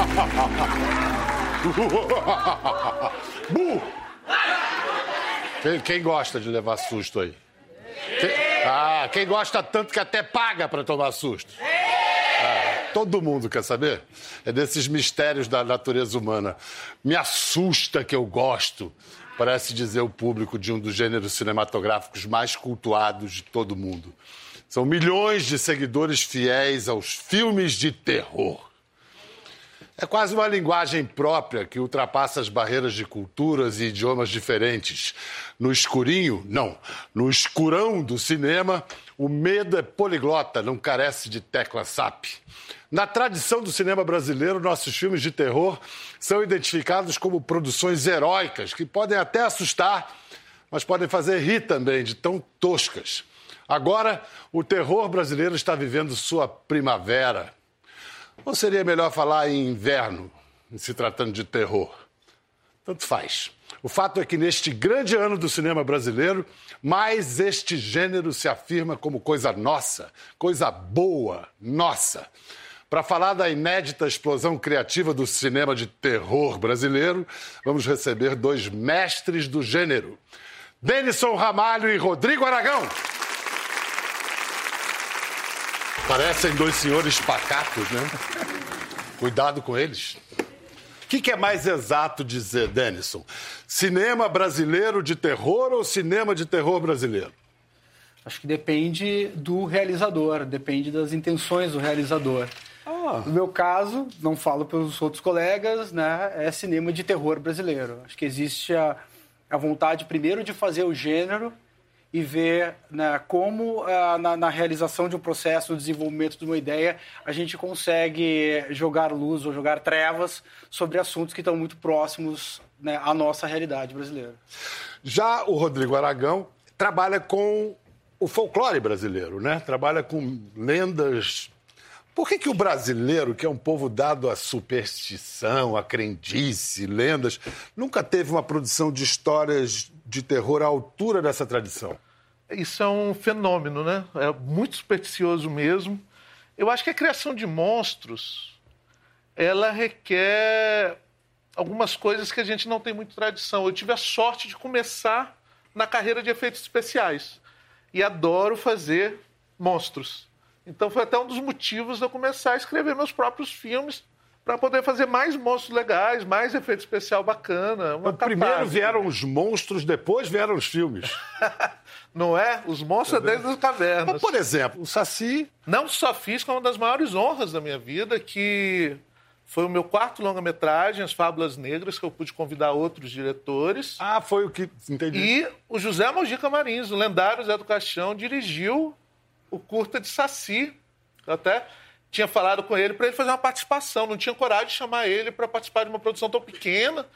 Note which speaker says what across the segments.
Speaker 1: Bu! Quem, quem gosta de levar susto aí? Quem, ah, quem gosta tanto que até paga para tomar susto? Ah, todo mundo quer saber? É desses mistérios da natureza humana. Me assusta que eu gosto, parece dizer o público de um dos gêneros cinematográficos mais cultuados de todo mundo. São milhões de seguidores fiéis aos filmes de terror. É quase uma linguagem própria que ultrapassa as barreiras de culturas e idiomas diferentes. No escurinho, não. No escurão do cinema, o medo é poliglota, não carece de tecla SAP. Na tradição do cinema brasileiro, nossos filmes de terror são identificados como produções heróicas, que podem até assustar, mas podem fazer rir também, de tão toscas. Agora, o terror brasileiro está vivendo sua primavera. Ou seria melhor falar em inverno, se tratando de terror? Tanto faz. O fato é que neste grande ano do cinema brasileiro, mais este gênero se afirma como coisa nossa, coisa boa, nossa. Para falar da inédita explosão criativa do cinema de terror brasileiro, vamos receber dois mestres do gênero: Denison Ramalho e Rodrigo Aragão. Parecem dois senhores pacatos, né? Cuidado com eles. O que, que, é mais exato dizer, Denison? Cinema brasileiro de terror ou cinema de terror brasileiro?
Speaker 2: Acho que depende do realizador, depende das intenções do realizador. Ah. No meu caso, não falo pelos outros colegas, né? É cinema de terror brasileiro. Acho que existe a, a vontade, primeiro, de fazer o gênero e ver né, como ah, na, na, realização de um processo, no desenvolvimento de uma ideia, a gente consegue jogar luz ou jogar trevas sobre assuntos que estão muito próximos né, à nossa realidade brasileira.
Speaker 1: Já o Rodrigo Aragão trabalha com o folclore brasileiro, né? Trabalha com lendas. Por que, que o brasileiro, que é um povo dado à superstição, à crendice, lendas, nunca teve uma produção de histórias de terror à altura dessa tradição?
Speaker 3: Isso é um fenômeno, né? É muito supersticioso mesmo. Eu acho que a criação de monstros ela requer algumas coisas que a gente não tem muito tradição. Eu tive a sorte de começar na carreira de efeitos especiais e adoro fazer monstros. Então foi até um dos motivos de eu começar a escrever meus próprios filmes para poder fazer mais monstros legais, mais efeito especial bacana.
Speaker 1: Então, primeiro vieram os monstros, depois vieram os filmes.
Speaker 3: Não é? Os monstros é desde as cavernas.
Speaker 1: Mas, por exemplo, o Saci.
Speaker 3: Não só fiz com uma das maiores honras da minha vida, que foi o meu quarto longa-metragem, As Fábulas Negras, que eu pude convidar outros diretores.
Speaker 1: Ah, foi o que. Entendi.
Speaker 3: E o José Mojica Marins, o lendário Zé do Caixão, dirigiu o curta de Saci. Até tinha falado com ele para ele fazer uma participação. Não tinha coragem de chamar ele para participar de uma produção tão pequena.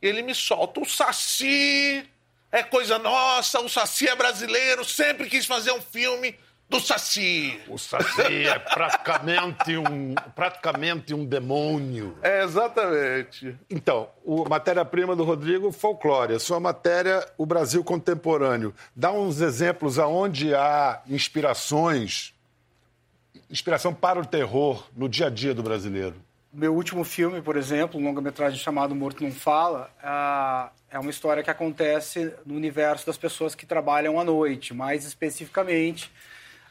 Speaker 3: E ele me solta: o Saci é coisa nossa, o Saci é brasileiro, sempre quis fazer um filme do Saci.
Speaker 1: O Saci é praticamente um, praticamente um demônio.
Speaker 3: É, exatamente.
Speaker 1: Então, a matéria-prima do Rodrigo, folclore. A sua matéria, o Brasil contemporâneo. Dá uns exemplos aonde há inspirações inspiração para o terror no dia a dia do brasileiro?
Speaker 2: Meu último filme, por exemplo, um longa-metragem chamado Morto Não Fala, é uma história que acontece no universo das pessoas que trabalham à noite, mais especificamente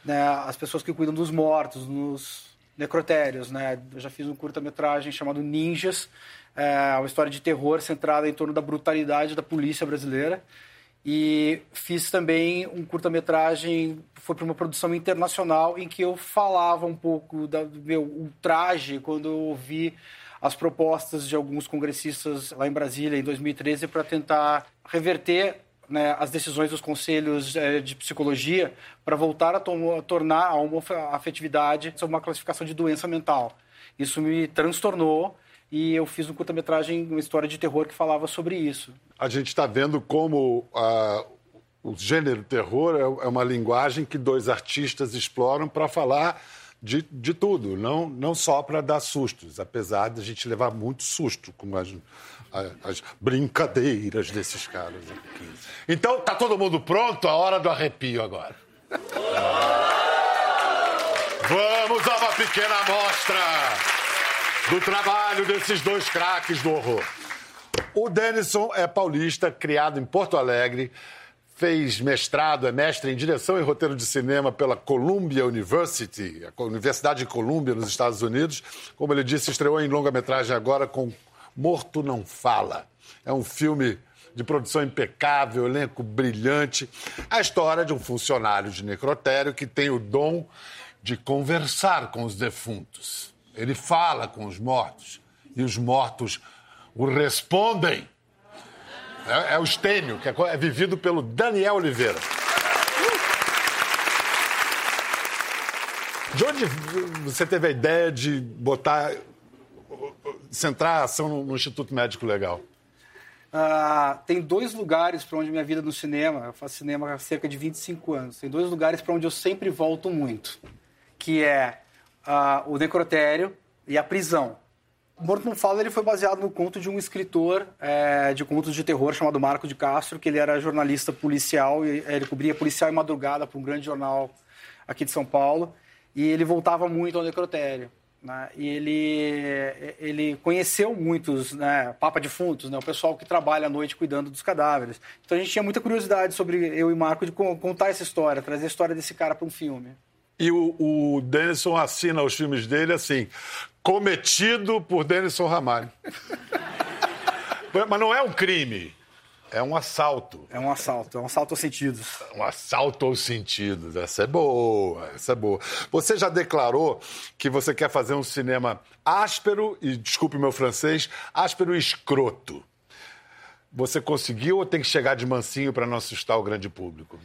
Speaker 2: né, as pessoas que cuidam dos mortos, nos necrotérios. Né? Eu já fiz um curta-metragem chamado Ninjas, é uma história de terror centrada em torno da brutalidade da polícia brasileira. E fiz também um curta-metragem, foi para uma produção internacional, em que eu falava um pouco da, do meu ultraje quando eu ouvi as propostas de alguns congressistas lá em Brasília, em 2013, para tentar reverter né, as decisões dos conselhos é, de psicologia para voltar a, a tornar a homoafetividade uma classificação de doença mental. Isso me transtornou e eu fiz um curta-metragem, uma história de terror que falava sobre isso.
Speaker 1: A gente está vendo como uh, o gênero terror é, é uma linguagem que dois artistas exploram para falar de, de tudo, não, não só para dar sustos, apesar de a gente levar muito susto com as, as brincadeiras desses caras aqui. Então, tá todo mundo pronto? A hora do arrepio agora. Vamos a uma pequena amostra do trabalho desses dois craques do horror. O Denison é paulista, criado em Porto Alegre, fez mestrado, é mestre em direção e roteiro de cinema pela Columbia University, a Universidade de Columbia, nos Estados Unidos. Como ele disse, estreou em longa-metragem agora com Morto Não Fala. É um filme de produção impecável, elenco brilhante. A história de um funcionário de necrotério que tem o dom de conversar com os defuntos. Ele fala com os mortos e os mortos o respondem. É, é o Estênio, que é, é vivido pelo Daniel Oliveira. De onde você teve a ideia de botar, centrar a ação no, no Instituto Médico Legal?
Speaker 2: Uh, tem dois lugares para onde minha vida no cinema, eu faço cinema há cerca de 25 anos, tem dois lugares para onde eu sempre volto muito, que é o necrotério e a prisão. Morto Não Fala ele foi baseado no conto de um escritor é, de contos de terror chamado Marco de Castro, que ele era jornalista policial, e, ele cobria policial em madrugada para um grande jornal aqui de São Paulo, e ele voltava muito ao necrotério. Né? E ele, ele conheceu muitos né, papa defuntos, né, o pessoal que trabalha à noite cuidando dos cadáveres. Então a gente tinha muita curiosidade sobre eu e Marco de contar essa história, trazer a história desse cara para um filme.
Speaker 1: E o, o Denison assina os filmes dele assim: cometido por Denison Ramalho. Mas não é um crime. É um assalto.
Speaker 2: É um assalto, é um assalto aos sentidos.
Speaker 1: Um assalto aos sentidos. Essa é boa, essa é boa. Você já declarou que você quer fazer um cinema áspero, e desculpe meu francês, áspero e escroto. Você conseguiu ou tem que chegar de mansinho para não assustar o grande público?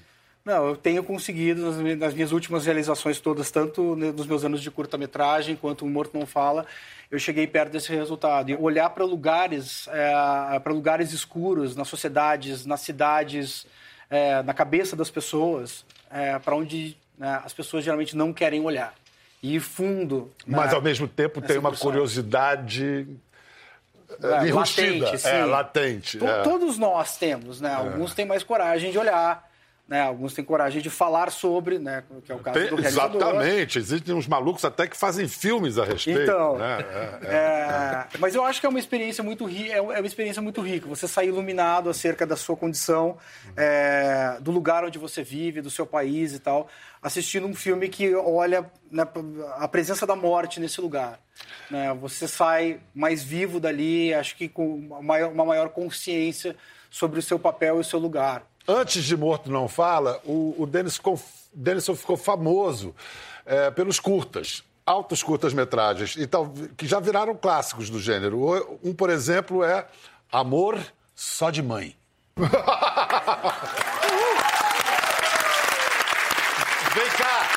Speaker 2: Não, eu tenho conseguido nas minhas últimas realizações todas, tanto nos meus anos de curta-metragem quanto o Morto Não Fala, eu cheguei perto desse resultado. E olhar para lugares, é, para lugares escuros, nas sociedades, nas cidades, é, na cabeça das pessoas, é, para onde né, as pessoas geralmente não querem olhar. E fundo.
Speaker 1: Mas, né, ao mesmo tempo, tem uma curiosidade é, latente, sim. É, latente.
Speaker 2: É. Todos nós temos, né? Alguns têm mais coragem de olhar, né? Alguns têm coragem de falar sobre, né? que é o caso Tem, do realizador.
Speaker 1: Exatamente. Existem uns malucos até que fazem filmes a respeito.
Speaker 2: Então,
Speaker 1: né?
Speaker 2: é, é, é. mas eu acho que é uma experiência muito rica. É, é uma experiência muito rica. Você sair iluminado acerca da sua condição, é, do lugar onde você vive, do seu país e tal, assistindo um filme que olha né, a presença da morte nesse lugar. Né? Você sai mais vivo dali, acho que com uma maior, uma maior consciência sobre o seu papel e o seu lugar.
Speaker 1: Antes de Morto Não Fala, o, o ficou, Denison ficou famoso é, pelos curtas, altos curtas-metragens, e que já viraram clássicos do gênero. Um, por exemplo, é Amor Só de Mãe. Vem cá!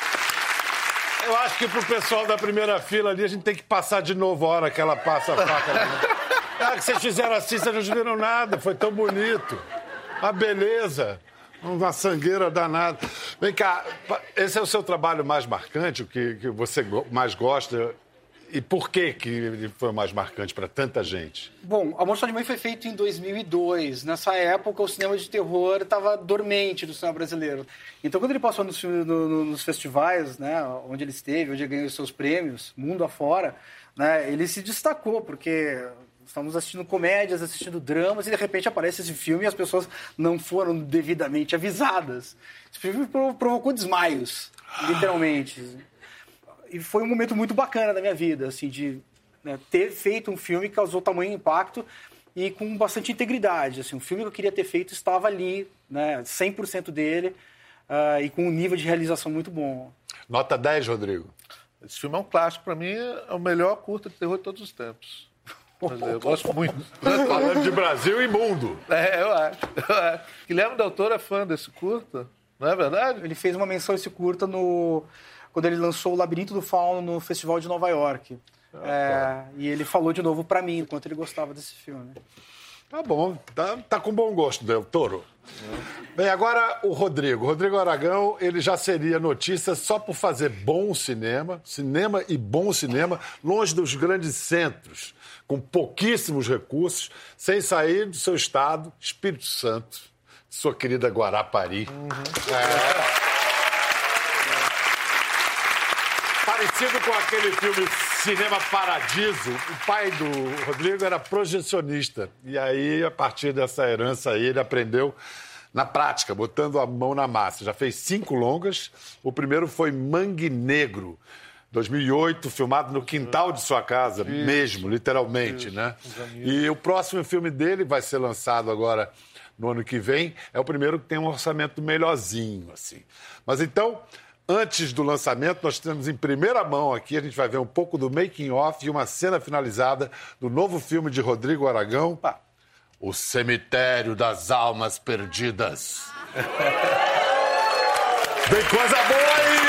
Speaker 1: Eu acho que pro pessoal da primeira fila ali, a gente tem que passar de novo a hora que ela passa a faca. Ah, que vocês fizeram assim, vocês não viram nada, foi tão bonito. A beleza. Uma sangueira danada. Vem cá, esse é o seu trabalho mais marcante, o que, que você mais gosta? E por que, que foi mais marcante para tanta gente?
Speaker 2: Bom, Amor Só de Mãe foi feito em 2002. Nessa época, o cinema de terror estava dormente no cinema brasileiro. Então, quando ele passou nos, no, nos festivais, né, onde ele esteve, onde ele ganhou seus prêmios, mundo afora, né, ele se destacou, porque estamos assistindo comédias, assistindo dramas, e de repente aparece esse filme e as pessoas não foram devidamente avisadas. Esse filme provocou desmaios, literalmente. E foi um momento muito bacana da minha vida, assim, de né, ter feito um filme que causou tamanho impacto e com bastante integridade. Assim, um filme que eu queria ter feito estava ali, né, 100% dele, uh, e com um nível de realização muito bom.
Speaker 1: Nota 10, Rodrigo.
Speaker 3: Esse filme é um clássico, para mim é o melhor curta de terror de todos os tempos. Eu gosto muito.
Speaker 1: Falando de Brasil e mundo.
Speaker 3: É, eu acho. Guilherme Del Toro é fã desse curta, não é verdade?
Speaker 2: Ele fez uma menção a esse curta no... quando ele lançou o Labirinto do Fauno no Festival de Nova York. Ah, é, tá. E ele falou de novo para mim, quanto ele gostava desse filme.
Speaker 1: Tá bom, tá, tá com bom gosto, Del Toro. Bem, agora o Rodrigo. Rodrigo Aragão, ele já seria notícia só por fazer bom cinema, cinema e bom cinema, longe dos grandes centros com pouquíssimos recursos, sem sair do seu estado, Espírito Santo, sua querida Guarapari. Uhum. É. Parecido com aquele filme Cinema Paradiso, o pai do Rodrigo era projecionista. E aí, a partir dessa herança aí, ele aprendeu na prática, botando a mão na massa. Já fez cinco longas. O primeiro foi Mangue Negro. 2008, filmado no quintal de sua casa, isso, mesmo, literalmente, isso, né? E o próximo filme dele vai ser lançado agora no ano que vem. É o primeiro que tem um orçamento melhorzinho, assim. Mas então, antes do lançamento, nós temos em primeira mão aqui, a gente vai ver um pouco do making off e uma cena finalizada do novo filme de Rodrigo Aragão, O Cemitério das Almas Perdidas. Tem coisa boa aí!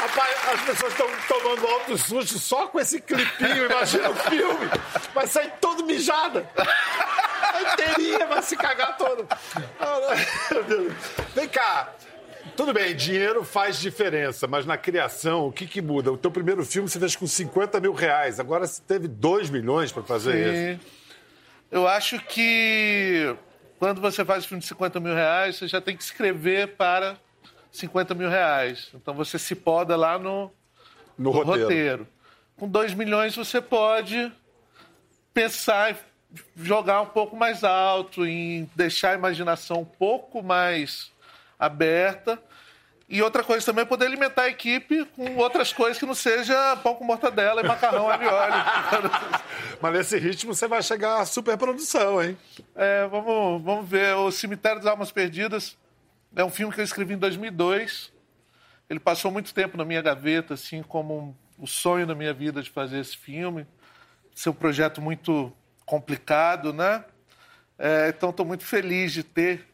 Speaker 1: Rapaz, as pessoas estão tomando alto susto só com esse clipinho, imagina o filme. Vai sair todo mijada inteirinha vai se cagar todo. Vem cá. Tudo bem, dinheiro faz diferença, mas na criação, o que, que muda? O teu primeiro filme você fez com 50 mil reais, agora você teve 2 milhões para fazer Sim. isso.
Speaker 3: Eu acho que quando você faz um filme de 50 mil reais, você já tem que escrever para 50 mil reais. Então você se poda lá no,
Speaker 1: no, no roteiro. roteiro.
Speaker 3: Com 2 milhões você pode pensar jogar um pouco mais alto, em deixar a imaginação um pouco mais aberta. E outra coisa também é poder alimentar a equipe com outras coisas que não seja pão com mortadela e macarrão ravioli.
Speaker 1: Mas nesse ritmo você vai chegar à superprodução, hein?
Speaker 3: É, vamos, vamos ver. O Cemitério das Almas Perdidas é um filme que eu escrevi em 2002. Ele passou muito tempo na minha gaveta, assim, como um, o sonho da minha vida de fazer esse filme. Seu um projeto muito complicado, né? É, então estou muito feliz de ter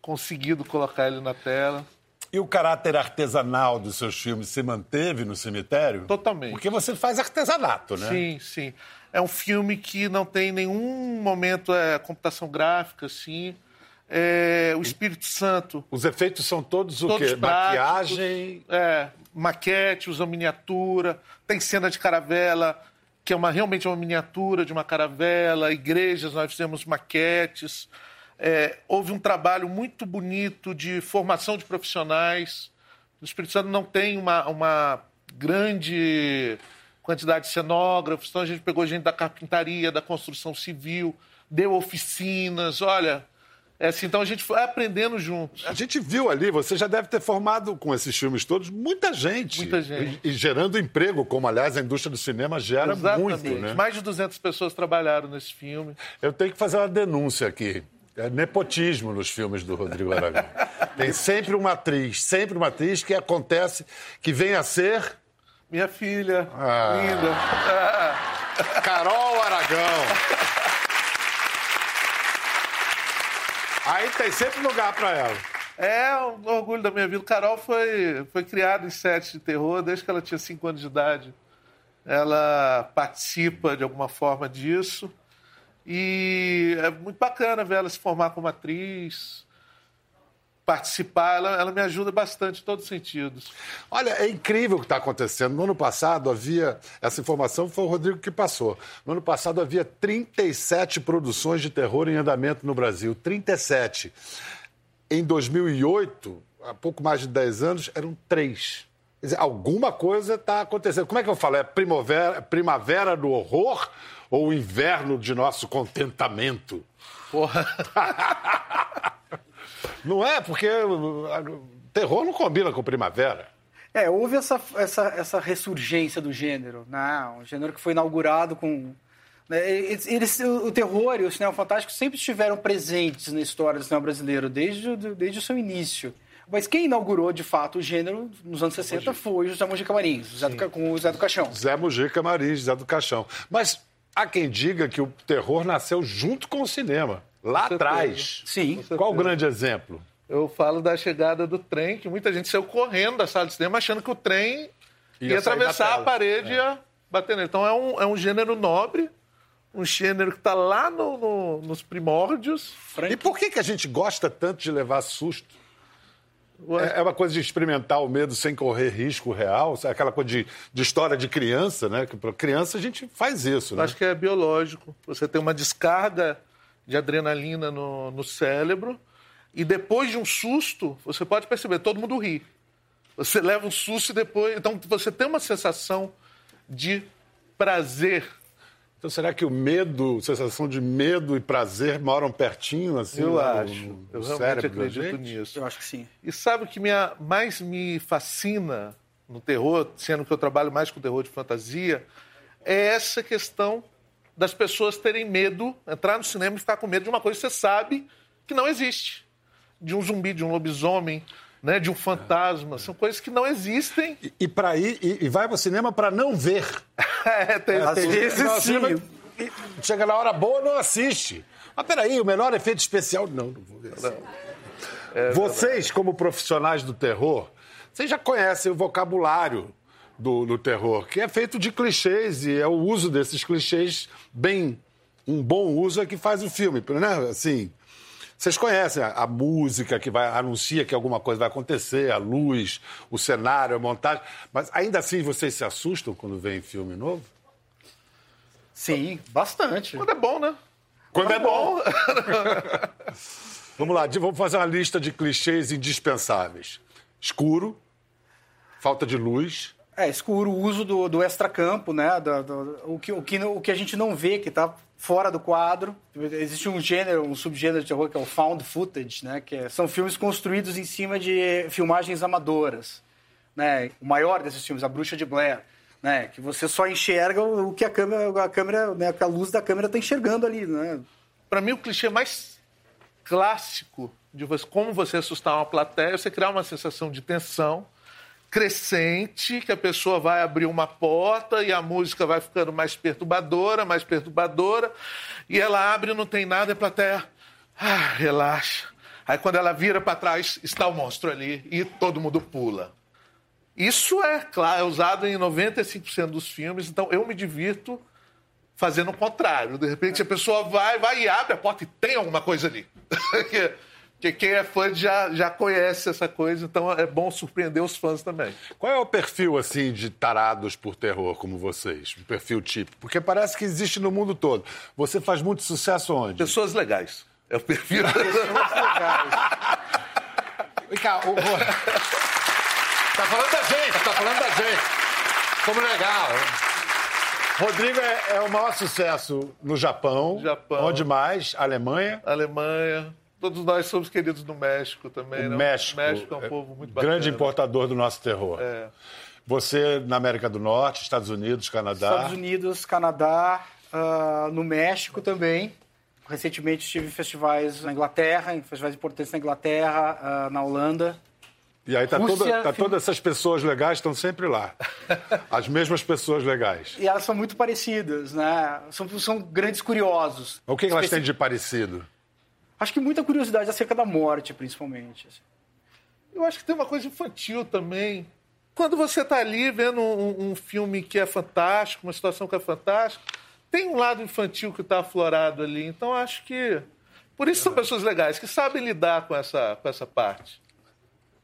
Speaker 3: conseguido colocar ele na tela.
Speaker 1: E o caráter artesanal dos seus filmes se manteve no cemitério?
Speaker 3: Totalmente.
Speaker 1: Porque você faz artesanato, né?
Speaker 3: Sim, sim. É um filme que não tem nenhum momento é, computação gráfica, assim. É, o Espírito Santo.
Speaker 1: Os efeitos são todos o todos quê? Maquiagem?
Speaker 3: É, maquete, usa miniatura, tem cena de caravela, que é uma, realmente uma miniatura de uma caravela, igrejas, nós fizemos maquetes. É, houve um trabalho muito bonito de formação de profissionais. O Espírito Santo não tem uma, uma grande quantidade de cenógrafos, então a gente pegou gente da carpintaria, da construção civil, deu oficinas. Olha, é assim, então a gente foi aprendendo juntos.
Speaker 1: A gente viu ali, você já deve ter formado com esses filmes todos muita gente.
Speaker 3: Muita gente.
Speaker 1: E, e gerando emprego, como aliás a indústria do cinema gera Exatamente. muito, né?
Speaker 3: Mais de 200 pessoas trabalharam nesse filme.
Speaker 1: Eu tenho que fazer uma denúncia aqui. É nepotismo nos filmes do Rodrigo Aragão. Tem sempre uma atriz, sempre uma atriz que acontece, que vem a ser...
Speaker 3: Minha filha, ah. linda.
Speaker 1: Carol Aragão. Aí tem sempre lugar para ela.
Speaker 3: É um orgulho da minha vida. Carol foi, foi criada em sete de terror desde que ela tinha cinco anos de idade. Ela participa de alguma forma disso. E é muito bacana ver ela se formar como atriz, participar, ela, ela me ajuda bastante em todos os sentidos.
Speaker 1: Olha, é incrível o que está acontecendo. No ano passado havia, essa informação foi o Rodrigo que passou. No ano passado havia 37 produções de terror em andamento no Brasil. 37. Em 2008, há pouco mais de 10 anos, eram três. Quer dizer, alguma coisa está acontecendo. Como é que eu falo? É primavera, primavera do horror ou inverno de nosso contentamento?
Speaker 3: Porra.
Speaker 1: Não é? Porque terror não combina com primavera.
Speaker 2: É, houve essa, essa, essa ressurgência do gênero, né? Um gênero que foi inaugurado com... Né? Eles, o terror e o cinema fantástico sempre estiveram presentes na história do cinema brasileiro, desde, desde o seu início. Mas quem inaugurou, de fato, o gênero nos anos 60 foi o José Mujica Marins, José do, com o Zé do Caixão.
Speaker 1: Zé Mujica Marins, Zé do Caixão. Mas há quem diga que o terror nasceu junto com o cinema. Lá atrás.
Speaker 2: Sim.
Speaker 1: Qual o grande exemplo?
Speaker 3: Eu falo da chegada do trem, que muita gente saiu correndo da sala de cinema achando que o trem ia, ia atravessar a parede é. e ia bater nele. Então é um, é um gênero nobre, um gênero que está lá no, no, nos primórdios.
Speaker 1: Frank. E por que, que a gente gosta tanto de levar susto? É, é uma coisa de experimentar o medo sem correr risco real, é aquela coisa de, de história de criança, né? Que para criança a gente faz isso. Né?
Speaker 3: Acho que é biológico. Você tem uma descarga de adrenalina no, no cérebro. E depois de um susto, você pode perceber, todo mundo ri. Você leva um susto e depois. Então você tem uma sensação de prazer.
Speaker 1: Então será que o medo, sensação de medo e prazer moram pertinho assim?
Speaker 3: Eu
Speaker 1: no-
Speaker 3: acho.
Speaker 1: no
Speaker 3: eu realmente acredito
Speaker 1: gente?
Speaker 3: nisso.
Speaker 2: Eu acho que sim.
Speaker 3: E sabe o que me, mais me fascina no terror, sendo que eu trabalho mais com terror de fantasia, é essa questão das pessoas terem medo, entrar no cinema e ficar com medo de uma coisa que você sabe que não existe. De um zumbi, de um lobisomem, né, de um fantasma. São coisas que não existem.
Speaker 1: E, e para ir e, e vai para o cinema para não ver.
Speaker 3: É, tem-
Speaker 2: Às
Speaker 3: tem-
Speaker 2: vezes
Speaker 1: Não,
Speaker 2: sim.
Speaker 1: cinema- chega na hora boa, não assiste. Mas peraí, o melhor efeito especial. Não, não vou ver assim. Vocês, como profissionais do terror, vocês já conhecem o vocabulário do, do terror, que é feito de clichês, e é o uso desses clichês bem. Um bom uso é que faz o filme, né? Assim. Vocês conhecem a, a música que vai anuncia que alguma coisa vai acontecer, a luz, o cenário, a montagem. Mas ainda assim vocês se assustam quando veem filme novo?
Speaker 2: Sim, bastante.
Speaker 3: Quando é bom, né?
Speaker 1: Quando é bom. Vamos lá, vamos fazer uma lista de clichês indispensáveis. Escuro, falta de luz,
Speaker 2: É, escuro, o uso do, do extracampo, né? do- do- o, que, o, que, o que a gente não vê, que está fora do quadro. Existe um gênero, um subgênero de terror que é o found footage, né? Que é- são filmes construídos em cima de filmagens amadoras. Né? O maior desses filmes, A Bruxa de Blair. Né? Que você só enxerga o que a câmera, a câmera, né? a luz da câmera está enxergando ali, né?
Speaker 3: Para mim, o clichê mais clássico de você, como você assustar uma plateia, é você criar uma sensação de tensão crescente, que a pessoa vai abrir uma porta e a música vai ficando mais perturbadora, mais perturbadora, e ela abre e não tem nada, e a plateia, ah, relaxa. Aí quando ela vira para trás, está o monstro ali e todo mundo pula. Isso é, claro, é usado em 95% dos filmes, então eu me divirto fazendo o contrário. De repente a pessoa vai, vai e abre a porta e tem alguma coisa ali. que, que quem é fã já, já conhece essa coisa, então é bom surpreender os fãs também.
Speaker 1: Qual é o perfil, assim, de tarados por terror, como vocês? Um perfil típico? Porque parece que existe no mundo todo. Você faz muito sucesso onde?
Speaker 3: Pessoas legais. É o perfil.
Speaker 1: Vem cá, o... Tá falando da gente, tá falando da gente. Como legal. Rodrigo é, é o maior sucesso no Japão.
Speaker 3: Japão.
Speaker 1: Onde mais? Alemanha.
Speaker 3: Alemanha. Todos nós somos queridos no México também.
Speaker 1: O
Speaker 3: né?
Speaker 1: México.
Speaker 3: O México é um povo muito bacana.
Speaker 1: Grande importador do nosso terror.
Speaker 3: É.
Speaker 1: Você na América do Norte, Estados Unidos, Canadá.
Speaker 2: Estados Unidos, Canadá, ah, no México também. Recentemente estive em festivais na Inglaterra, em festivais importantes na Inglaterra, ah, na Holanda.
Speaker 1: E aí tá,
Speaker 2: Rússia,
Speaker 1: toda, tá
Speaker 2: fim-
Speaker 1: todas essas pessoas legais estão sempre lá. As mesmas pessoas legais.
Speaker 2: E elas são muito parecidas, né? São, são grandes curiosos.
Speaker 1: O que, que elas têm de parecido?
Speaker 2: Acho que muita curiosidade acerca da morte, principalmente. assim.
Speaker 3: Eu acho que tem uma coisa infantil também. Quando você está ali vendo um, um filme que é fantástico, uma situação que é fantástica, tem um lado infantil que está aflorado ali. Então acho que. Por isso são pessoas legais, que sabem lidar com essa, com essa parte.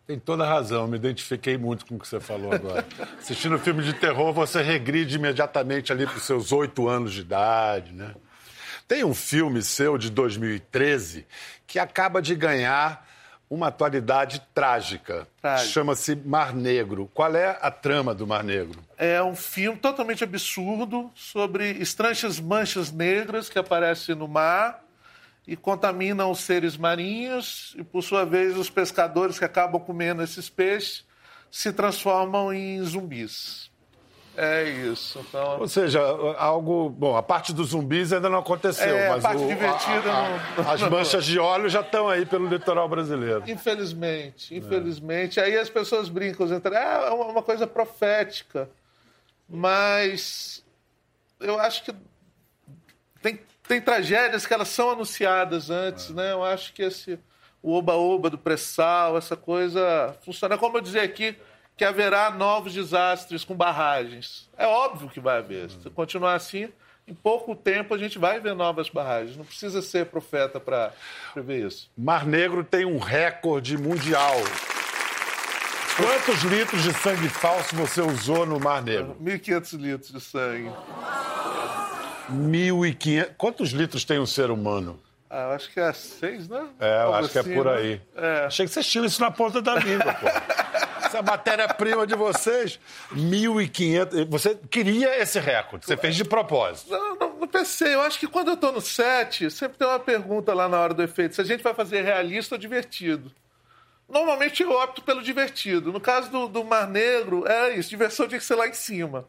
Speaker 1: Tem toda a razão, me identifiquei muito com o que você falou agora. Assistindo filme de terror, você regride imediatamente ali para os seus oito anos de idade, né? Tem um filme seu de 2013 que acaba de ganhar uma atualidade trágica.
Speaker 3: Trágico.
Speaker 1: Chama-se Mar Negro. Qual é a trama do Mar Negro?
Speaker 3: É um filme totalmente absurdo sobre estranhas manchas negras que aparecem no mar e contaminam os seres marinhos e, por sua vez, os pescadores que acabam comendo esses peixes se transformam em zumbis. É isso. Então,
Speaker 1: Ou seja, algo. Bom, a parte dos zumbis ainda não aconteceu,
Speaker 3: É, a
Speaker 1: mas
Speaker 3: parte
Speaker 1: o-
Speaker 3: divertida não-
Speaker 1: as manchas de óleo já estão aí pelo litoral brasileiro.
Speaker 3: Infelizmente, infelizmente. Aí as pessoas brincam, entre, ah, é uma coisa profética. Mas eu acho que tem, tem tragédias que elas são anunciadas antes, né? Eu acho que esse o oba-oba do pré-sal, essa coisa funciona. Como eu dizer aqui, que haverá novos desastres com barragens. É óbvio que vai haver. Se continuar assim, em pouco tempo a gente vai ver novas barragens. Não precisa ser profeta para prever isso.
Speaker 1: Mar Negro tem um recorde mundial. Quantos litros de sangue falso você usou no Mar Negro?
Speaker 3: 1.500 litros de sangue.
Speaker 1: 1.500. Quantos litros tem um ser humano?
Speaker 3: Ah, eu acho que é seis, né?
Speaker 1: É, eu
Speaker 3: Algo
Speaker 1: acho que é
Speaker 3: assim,
Speaker 1: por
Speaker 3: né?
Speaker 1: aí.
Speaker 3: É.
Speaker 1: Achei que vocês tinham isso na ponta da língua, pô. Essa matéria-prima de vocês, 1.500. Você queria esse recorde, você fez de propósito.
Speaker 3: Não, não, não pensei. Eu acho que quando eu tô no set, sempre tem uma pergunta lá na hora do efeito: se a gente vai fazer realista ou divertido. Normalmente eu opto pelo divertido. No caso do, do Mar Negro, é isso: diversão tinha que ser lá em cima.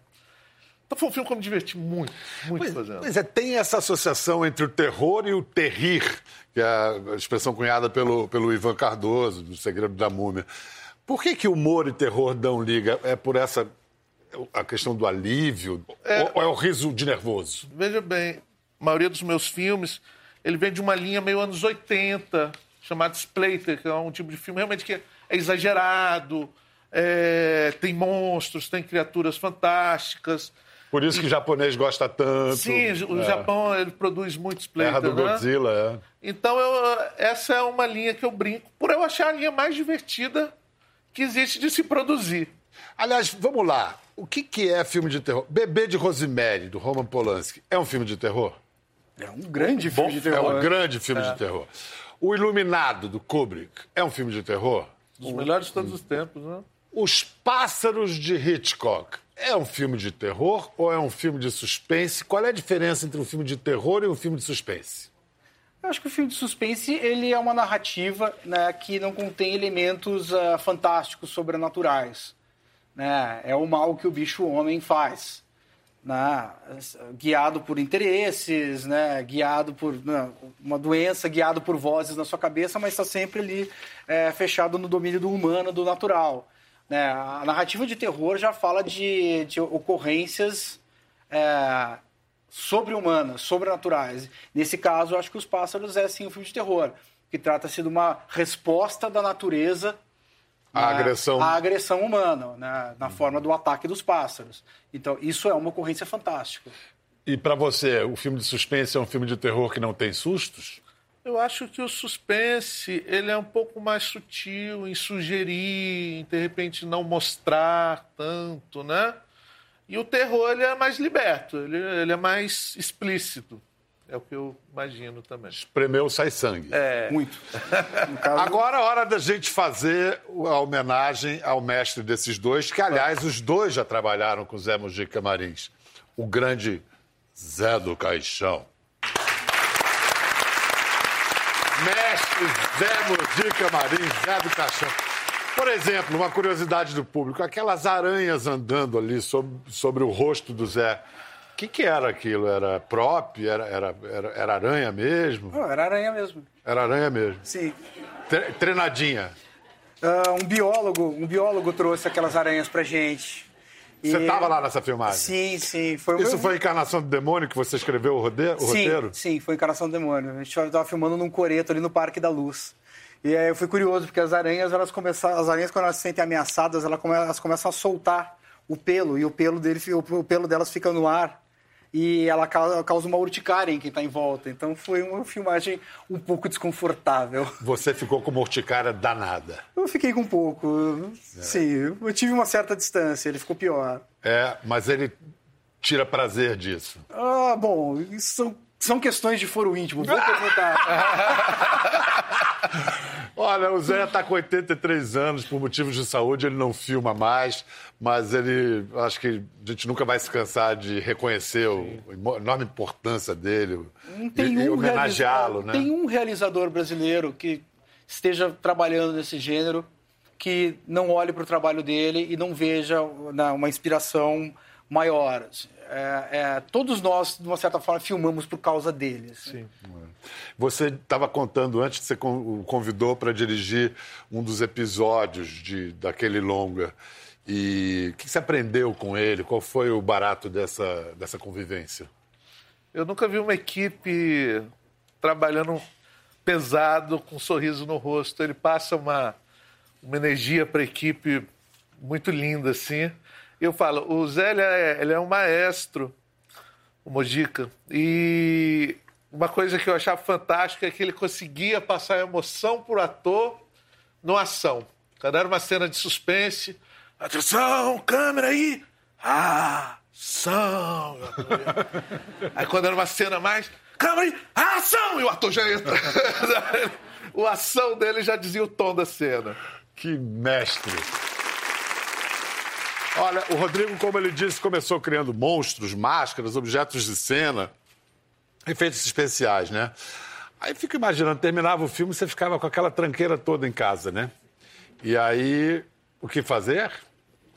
Speaker 3: Então foi um filme que eu me diverti muito, muito fazendo.
Speaker 1: Pois é, tem essa associação entre o terror e o terrir, que é a expressão cunhada pelo, pelo Ivan Cardoso, do Segredo da Múmia. Por que, que humor e terror dão liga? É por essa. a questão do alívio? Ou, ou é o riso de nervoso?
Speaker 3: Veja bem, a maioria dos meus filmes, ele vem de uma linha meio anos 80, chamada Splater, que é um tipo de filme realmente que é exagerado, é, tem monstros, tem criaturas fantásticas.
Speaker 1: Por isso que o japonês gosta tanto.
Speaker 3: Sim, o
Speaker 1: É.
Speaker 3: Japão ele produz muito
Speaker 1: Terra
Speaker 3: Splater,
Speaker 1: do
Speaker 3: né?
Speaker 1: Godzilla, é.
Speaker 3: Então, eu- essa é uma linha que eu brinco, por eu achar a linha mais divertida que existe de se produzir.
Speaker 1: Aliás, vamos lá. O que, que é filme de terror? Bebê de Rosemary, do Roman Polanski, é um filme de terror?
Speaker 2: É um grande filme de
Speaker 1: É
Speaker 2: terror.
Speaker 1: um
Speaker 2: né?
Speaker 1: grande filme de terror. O Iluminado, do Kubrick, é um filme de terror?
Speaker 3: Dos melhores de todos os tempos, né?
Speaker 1: Os Pássaros de Hitchcock, é um filme de terror ou é um filme de suspense? Qual é a diferença entre um filme de terror e um filme de suspense?
Speaker 2: Eu acho que o filme de suspense ele é uma narrativa né, que não contém elementos ah, fantásticos, sobrenaturais. Né? É o mal que o bicho homem faz. Né? Guiado por interesses, né? guiado por né, uma doença, guiado por vozes na sua cabeça, mas está sempre ali é, fechado no domínio do humano, do natural. Né? A narrativa de terror já fala de, de ocorrências é, sobre-humanas, sobrenaturais. Nesse caso, eu acho que Os Pássaros é sim um filme de terror, que trata-se de uma resposta da natureza
Speaker 1: A
Speaker 2: na-
Speaker 1: agressão.
Speaker 2: à agressão humana, né, na forma do ataque dos pássaros. Então, isso é uma ocorrência fantástica.
Speaker 1: E pra você, o filme de suspense é um filme de terror que não tem sustos?
Speaker 3: Eu acho que o suspense ele é um pouco mais sutil em sugerir, em de repente não mostrar tanto, né? E o terror ele é mais liberto, ele, ele é mais explícito. É o que eu imagino também.
Speaker 1: Espremeu, sai sangue.
Speaker 3: É,
Speaker 2: Muito. Caso,
Speaker 1: Agora é hora da gente fazer a homenagem ao mestre desses dois, que, aliás, os dois já trabalharam com Zé Mujica Marins. O grande Zé do Caixão. Mestre Zé Mujica Marins, Zé do Caixão. Por exemplo, uma curiosidade do público, aquelas aranhas andando ali sobre, sobre o rosto do Zé. O que, que era aquilo? Era prop? Era, era, era, era aranha mesmo?
Speaker 2: Não, era aranha mesmo.
Speaker 1: Era aranha mesmo.
Speaker 2: Sim.
Speaker 1: Tre- Treinadinha.
Speaker 2: Ah, um biólogo, um biólogo trouxe aquelas aranhas pra gente. E-
Speaker 1: Você estava lá nessa filmagem?
Speaker 2: Sim, sim. Foi
Speaker 1: Isso
Speaker 2: meu-
Speaker 1: foi a Encarnação do Demônio que você escreveu o, rode... o
Speaker 2: sim,
Speaker 1: roteiro?
Speaker 2: Sim, foi Encarnação do Demônio. A gente estava filmando num coreto ali no Parque da Luz. E aí eu fui curioso, porque as aranhas, elas começaram, as aranhas, quando elas se sentem ameaçadas, elas, come- elas começam a soltar o pelo, e o pelo, dele, o pelo delas fica no ar. E ela causa, uma urticária em quem está em volta. Então foi uma filmagem um pouco desconfortável.
Speaker 1: Você ficou com uma urticária danada.
Speaker 2: Eu fiquei com um pouco. Sim, eu tive uma certa distância, ele ficou pior.
Speaker 1: É, mas ele tira prazer disso.
Speaker 2: Ah, bom, isso são, são questões de foro íntimo. Vou perguntar.
Speaker 1: Olha, o Zé está com 83 anos, por motivos de saúde, ele não filma mais, mas ele. Acho que a gente nunca vai se cansar de reconhecer o- a enorme importância dele e,
Speaker 2: tem
Speaker 1: e
Speaker 2: um
Speaker 1: homenageá-lo,
Speaker 2: realizador-
Speaker 1: né?
Speaker 2: Tem um realizador brasileiro que esteja trabalhando nesse gênero que não olhe para o trabalho dele e não veja uma inspiração maior. É, é, todos nós, de uma certa forma, filmamos por causa deles.
Speaker 3: sim.
Speaker 1: Você estava contando antes que você convidou para dirigir um dos episódios de, daquele longa. E o que você aprendeu com ele? Qual foi o barato dessa, dessa convivência?
Speaker 3: Eu nunca vi uma equipe trabalhando pesado, com um sorriso no rosto. Ele passa uma, uma energia para a equipe muito linda, assim. Eu falo, o Zé ele é, ele é um maestro, o Mojica. E uma coisa que eu achava fantástica é que ele conseguia passar emoção pro ator no ação. Quando era uma cena de suspense, atenção, câmera aí, ação. Aí quando era uma cena mais, câmera aí, ação! E o ator já entra. o ação dele já dizia o tom da cena.
Speaker 1: Que mestre! Olha, o Rodrigo, como ele disse, começou criando monstros, máscaras, objetos de cena, efeitos especiais, né? Aí fico imaginando, terminava o filme, você ficava com aquela tranqueira toda em casa, né? E aí, o que fazer?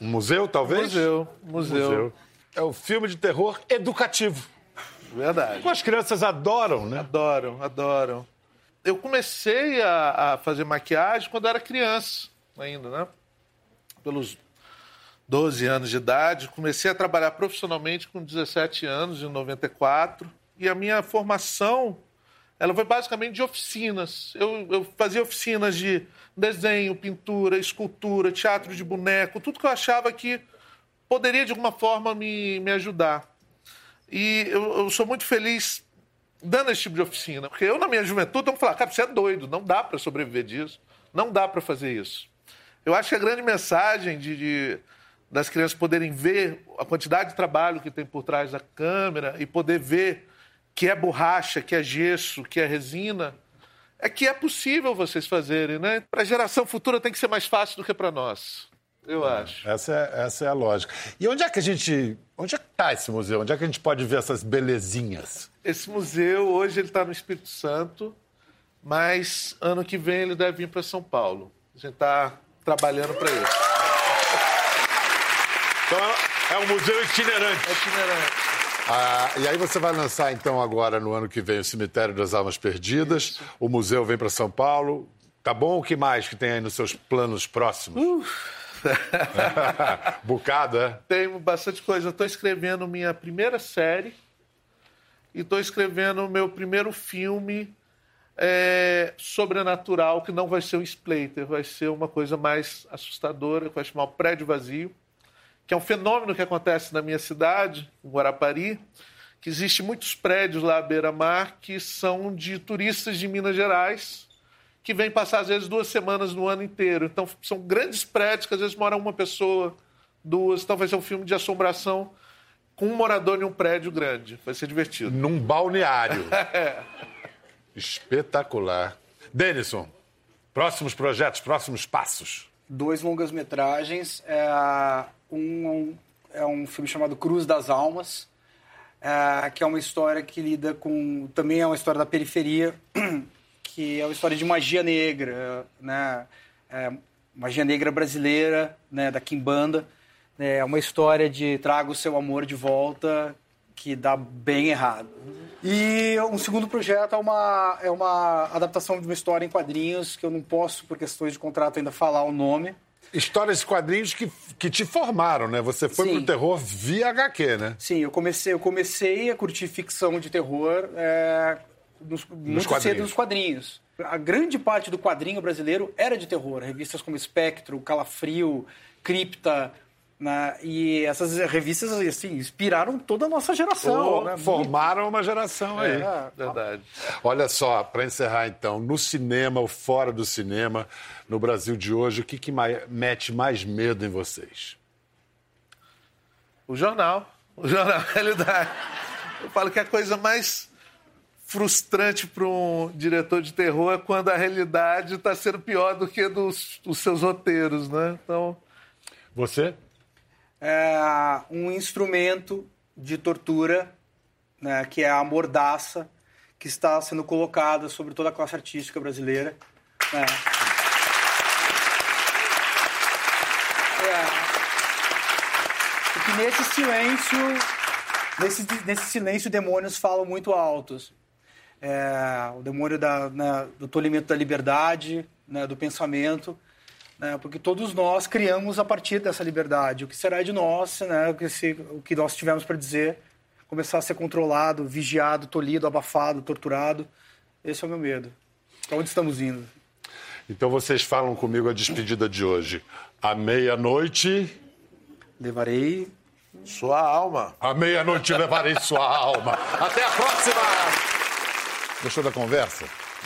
Speaker 1: Um museu, talvez?
Speaker 3: Museu, museu. museu.
Speaker 1: É o filme de terror educativo.
Speaker 3: Verdade.
Speaker 1: as crianças adoram, né?
Speaker 3: Adoram, adoram. Eu comecei a, a fazer maquiagem quando era criança, ainda, né? Pelos 12 anos de idade. Comecei a trabalhar profissionalmente com 17 anos, em 94. E a minha formação ela foi basicamente de oficinas. Eu, eu, fazia oficinas de desenho, pintura, escultura, teatro de boneco, tudo que eu achava que poderia de alguma forma me, me ajudar. E eu, eu sou muito feliz dando esse tipo de oficina, porque eu, na minha juventude, eu falar, cara, você é doido, não dá para sobreviver disso, não dá para fazer isso. Eu acho que a grande mensagem de, de das crianças poderem ver a quantidade de trabalho que tem por trás da câmera e poder ver que é borracha, que é gesso, que é resina, é que é possível vocês fazerem, né? Para a geração futura tem que ser mais fácil do que para nós. Eu é, acho.
Speaker 1: Essa é, essa é a lógica. E onde é que a gente. Onde é que está esse museu? Onde é que a gente pode ver essas belezinhas?
Speaker 3: Esse museu, hoje, ele está no Espírito Santo, mas ano que vem ele deve vir para São Paulo. A gente está trabalhando para isso.
Speaker 1: Então é um museu itinerante.
Speaker 3: É itinerante.
Speaker 1: Ah, e aí você vai lançar então agora no ano que vem o Cemitério das Almas Perdidas. Isso. O museu vem para São Paulo. Tá bom? O que mais que tem aí nos seus planos próximos? Uh. Bocado, é?
Speaker 3: Tenho bastante coisa. Eu estou escrevendo minha primeira série e estou escrevendo o meu primeiro filme é, sobrenatural, que não vai ser um splater, vai ser uma coisa mais assustadora, que vai chamar o Prédio Vazio que é um fenômeno que acontece na minha cidade, em Guarapari, que existe muitos prédios lá à beira-mar que são de turistas de Minas Gerais, que vêm passar às vezes duas semanas no ano inteiro. Então são grandes prédios que às vezes mora uma pessoa, duas. Então vai ser um filme de assombração com um morador em um prédio grande. Vai ser divertido.
Speaker 1: Num balneário. é. Espetacular. Denison, próximos projetos, próximos passos.
Speaker 2: Dois longas-metragens. É um, é um filme chamado Cruz das Almas, é, que é uma história que lida com. Também é uma história da periferia, que é uma história de magia negra, né? É, magia negra brasileira, né? da Kimbanda. É uma história de traga o seu amor de volta, que dá bem errado. E um segundo projeto é uma, é uma adaptação de uma história em quadrinhos, que eu não posso, por questões de contrato, ainda falar o nome,
Speaker 1: histórias e quadrinhos que, que te formaram, né? Você foi Sim. pro terror via HQ, né?
Speaker 2: Sim, eu comecei, eu comecei a curtir ficção de terror é, nos, nos muito quadrinhos. cedo nos quadrinhos. A grande parte do quadrinho brasileiro era de terror. Revistas como Espectro, Calafrio, Cripta, né? E essas revistas assim, inspiraram toda a nossa geração. Oh, né?
Speaker 1: Formaram uma geração aí. É,
Speaker 3: verdade.
Speaker 1: Olha só, para encerrar então, no cinema ou fora do cinema, no Brasil de hoje, o que, que mete mais medo em vocês?
Speaker 3: O jornal. O jornal, realidade. Eu falo que a coisa mais frustrante para um diretor de terror é quando a realidade está sendo pior do que dos, dos seus roteiros, né? Então.
Speaker 1: Você?
Speaker 2: É, um instrumento de tortura, né, que é a mordaça, que está sendo colocada sobre toda a classe artística brasileira. Né. É. Nesse silêncio, nesse, nesse silêncio, demônios falam muito altos. É, o demônio da, né, do tolimento da liberdade, né, do pensamento, né? porque todos nós criamos a partir dessa liberdade. O que será de nós, né? o, que se, o que nós tivemos para dizer, começar a ser controlado, vigiado, tolhido, abafado, torturado. Esse é o meu medo. Para onde estamos indo?
Speaker 1: Então vocês falam comigo a despedida de hoje. À meia-noite.
Speaker 2: Levarei
Speaker 3: sua alma.
Speaker 1: À meia-noite levarei sua alma. Até a próxima! Gostou da conversa?